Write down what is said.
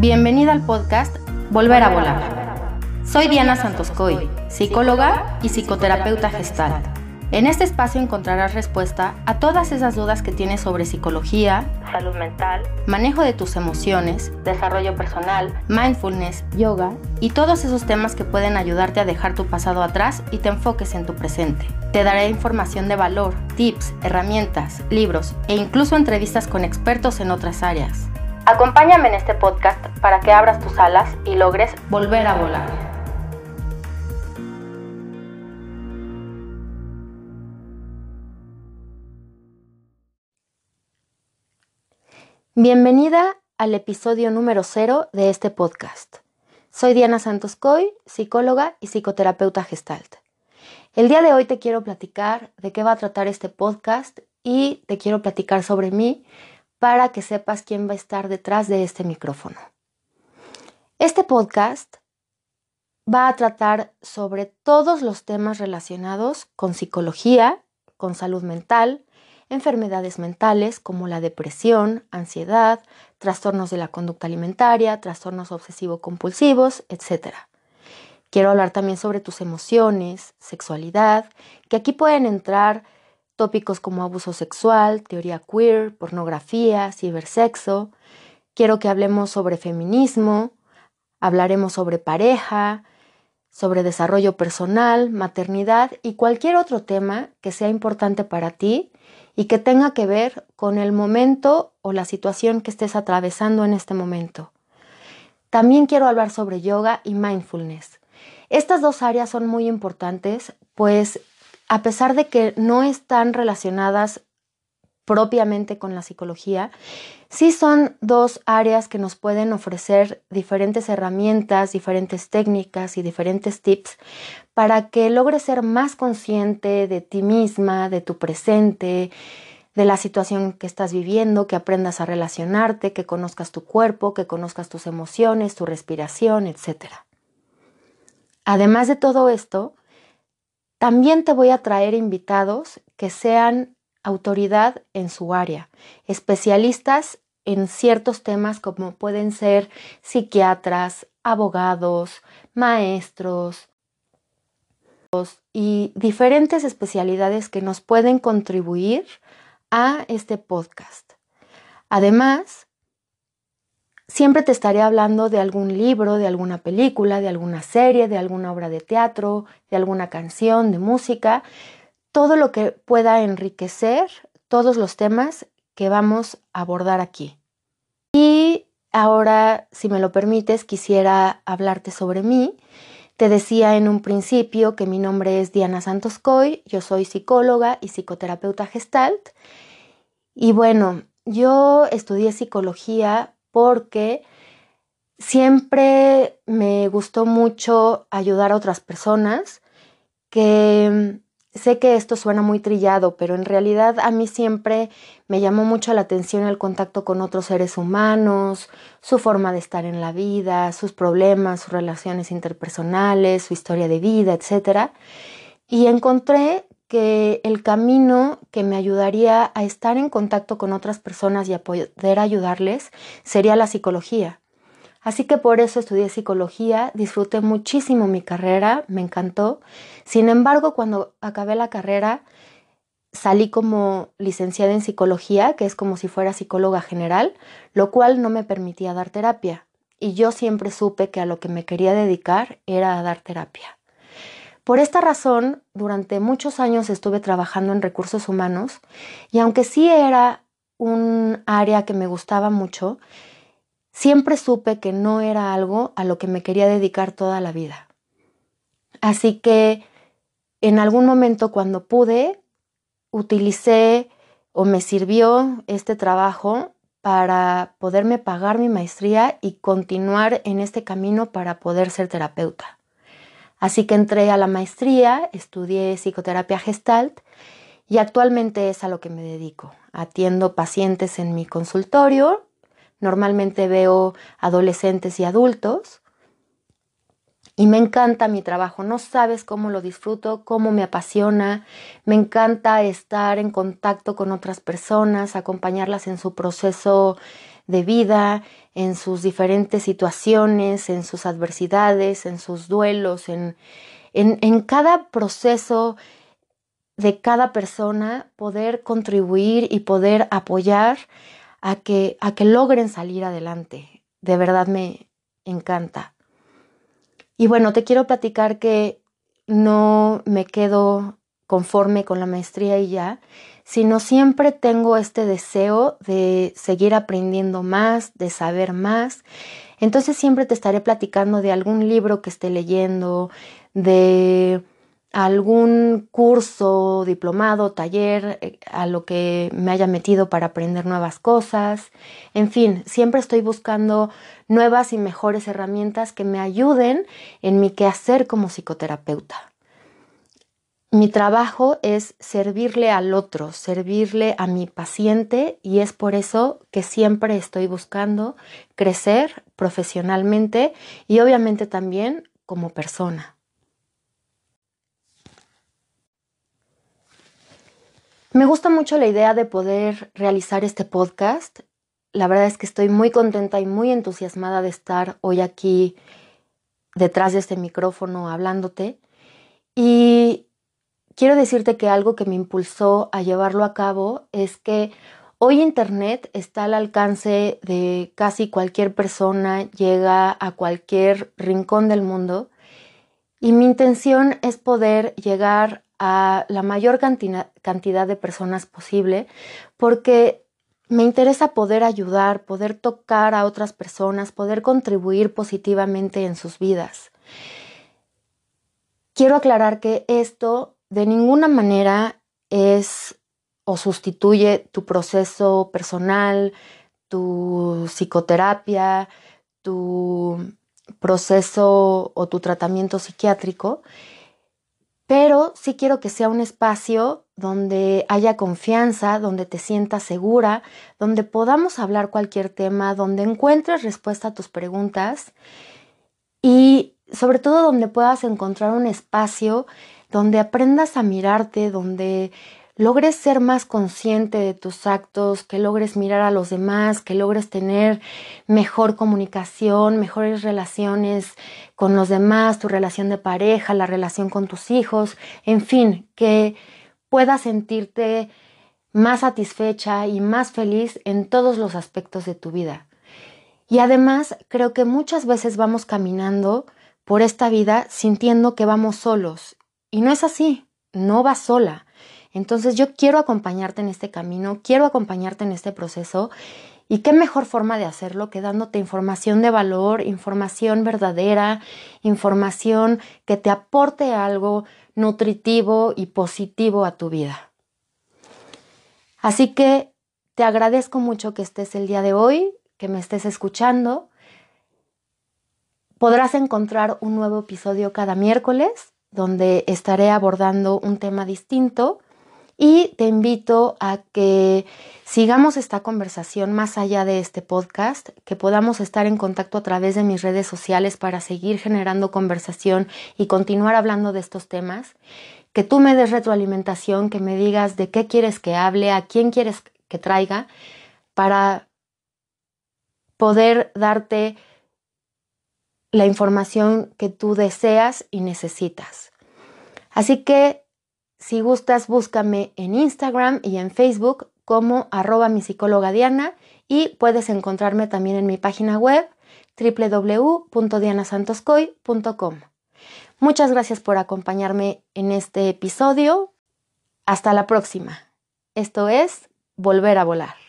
Bienvenida al podcast Volver a Volar. Soy Diana Santoscoy, psicóloga y psicoterapeuta gestal. En este espacio encontrarás respuesta a todas esas dudas que tienes sobre psicología, salud mental, manejo de tus emociones, desarrollo personal, mindfulness, yoga y todos esos temas que pueden ayudarte a dejar tu pasado atrás y te enfoques en tu presente. Te daré información de valor, tips, herramientas, libros e incluso entrevistas con expertos en otras áreas. Acompáñame en este podcast para que abras tus alas y logres volver a volar. Bienvenida al episodio número cero de este podcast. Soy Diana Santos Coy, psicóloga y psicoterapeuta gestalt. El día de hoy te quiero platicar de qué va a tratar este podcast y te quiero platicar sobre mí para que sepas quién va a estar detrás de este micrófono. Este podcast va a tratar sobre todos los temas relacionados con psicología, con salud mental, enfermedades mentales como la depresión, ansiedad, trastornos de la conducta alimentaria, trastornos obsesivo-compulsivos, etc. Quiero hablar también sobre tus emociones, sexualidad, que aquí pueden entrar tópicos como abuso sexual, teoría queer, pornografía, cibersexo. Quiero que hablemos sobre feminismo, hablaremos sobre pareja, sobre desarrollo personal, maternidad y cualquier otro tema que sea importante para ti y que tenga que ver con el momento o la situación que estés atravesando en este momento. También quiero hablar sobre yoga y mindfulness. Estas dos áreas son muy importantes, pues a pesar de que no están relacionadas propiamente con la psicología, sí son dos áreas que nos pueden ofrecer diferentes herramientas, diferentes técnicas y diferentes tips para que logres ser más consciente de ti misma, de tu presente, de la situación que estás viviendo, que aprendas a relacionarte, que conozcas tu cuerpo, que conozcas tus emociones, tu respiración, etc. Además de todo esto, también te voy a traer invitados que sean autoridad en su área, especialistas en ciertos temas como pueden ser psiquiatras, abogados, maestros y diferentes especialidades que nos pueden contribuir a este podcast. Además, Siempre te estaré hablando de algún libro, de alguna película, de alguna serie, de alguna obra de teatro, de alguna canción, de música, todo lo que pueda enriquecer todos los temas que vamos a abordar aquí. Y ahora, si me lo permites, quisiera hablarte sobre mí. Te decía en un principio que mi nombre es Diana Santos Coy, yo soy psicóloga y psicoterapeuta gestalt. Y bueno, yo estudié psicología porque siempre me gustó mucho ayudar a otras personas, que mm, sé que esto suena muy trillado, pero en realidad a mí siempre me llamó mucho la atención el contacto con otros seres humanos, su forma de estar en la vida, sus problemas, sus relaciones interpersonales, su historia de vida, etc. Y encontré que el camino que me ayudaría a estar en contacto con otras personas y a poder ayudarles sería la psicología. Así que por eso estudié psicología, disfruté muchísimo mi carrera, me encantó. Sin embargo, cuando acabé la carrera, salí como licenciada en psicología, que es como si fuera psicóloga general, lo cual no me permitía dar terapia. Y yo siempre supe que a lo que me quería dedicar era a dar terapia. Por esta razón, durante muchos años estuve trabajando en recursos humanos y aunque sí era un área que me gustaba mucho, siempre supe que no era algo a lo que me quería dedicar toda la vida. Así que en algún momento cuando pude, utilicé o me sirvió este trabajo para poderme pagar mi maestría y continuar en este camino para poder ser terapeuta. Así que entré a la maestría, estudié psicoterapia gestalt y actualmente es a lo que me dedico. Atiendo pacientes en mi consultorio, normalmente veo adolescentes y adultos. Y me encanta mi trabajo, no sabes cómo lo disfruto, cómo me apasiona, me encanta estar en contacto con otras personas, acompañarlas en su proceso de vida, en sus diferentes situaciones, en sus adversidades, en sus duelos, en, en, en cada proceso de cada persona, poder contribuir y poder apoyar a que, a que logren salir adelante. De verdad me encanta. Y bueno, te quiero platicar que no me quedo conforme con la maestría y ya, sino siempre tengo este deseo de seguir aprendiendo más, de saber más. Entonces siempre te estaré platicando de algún libro que esté leyendo, de algún curso, diplomado, taller, eh, a lo que me haya metido para aprender nuevas cosas. En fin, siempre estoy buscando nuevas y mejores herramientas que me ayuden en mi quehacer como psicoterapeuta. Mi trabajo es servirle al otro, servirle a mi paciente y es por eso que siempre estoy buscando crecer profesionalmente y obviamente también como persona. Me gusta mucho la idea de poder realizar este podcast. La verdad es que estoy muy contenta y muy entusiasmada de estar hoy aquí detrás de este micrófono hablándote. Y quiero decirte que algo que me impulsó a llevarlo a cabo es que hoy Internet está al alcance de casi cualquier persona, llega a cualquier rincón del mundo. Y mi intención es poder llegar a la mayor cantidad de personas posible porque me interesa poder ayudar, poder tocar a otras personas, poder contribuir positivamente en sus vidas. Quiero aclarar que esto de ninguna manera es o sustituye tu proceso personal, tu psicoterapia, tu proceso o tu tratamiento psiquiátrico pero sí quiero que sea un espacio donde haya confianza, donde te sientas segura, donde podamos hablar cualquier tema, donde encuentres respuesta a tus preguntas y sobre todo donde puedas encontrar un espacio donde aprendas a mirarte, donde logres ser más consciente de tus actos, que logres mirar a los demás, que logres tener mejor comunicación, mejores relaciones con los demás, tu relación de pareja, la relación con tus hijos, en fin, que puedas sentirte más satisfecha y más feliz en todos los aspectos de tu vida. Y además creo que muchas veces vamos caminando por esta vida sintiendo que vamos solos. Y no es así, no vas sola. Entonces yo quiero acompañarte en este camino, quiero acompañarte en este proceso y qué mejor forma de hacerlo que dándote información de valor, información verdadera, información que te aporte algo nutritivo y positivo a tu vida. Así que te agradezco mucho que estés el día de hoy, que me estés escuchando. Podrás encontrar un nuevo episodio cada miércoles donde estaré abordando un tema distinto. Y te invito a que sigamos esta conversación más allá de este podcast, que podamos estar en contacto a través de mis redes sociales para seguir generando conversación y continuar hablando de estos temas, que tú me des retroalimentación, que me digas de qué quieres que hable, a quién quieres que traiga, para poder darte la información que tú deseas y necesitas. Así que si gustas, búscame en Instagram y en Facebook como arroba mi psicóloga Diana y puedes encontrarme también en mi página web www.dianasantoscoy.com. Muchas gracias por acompañarme en este episodio. Hasta la próxima. Esto es Volver a Volar.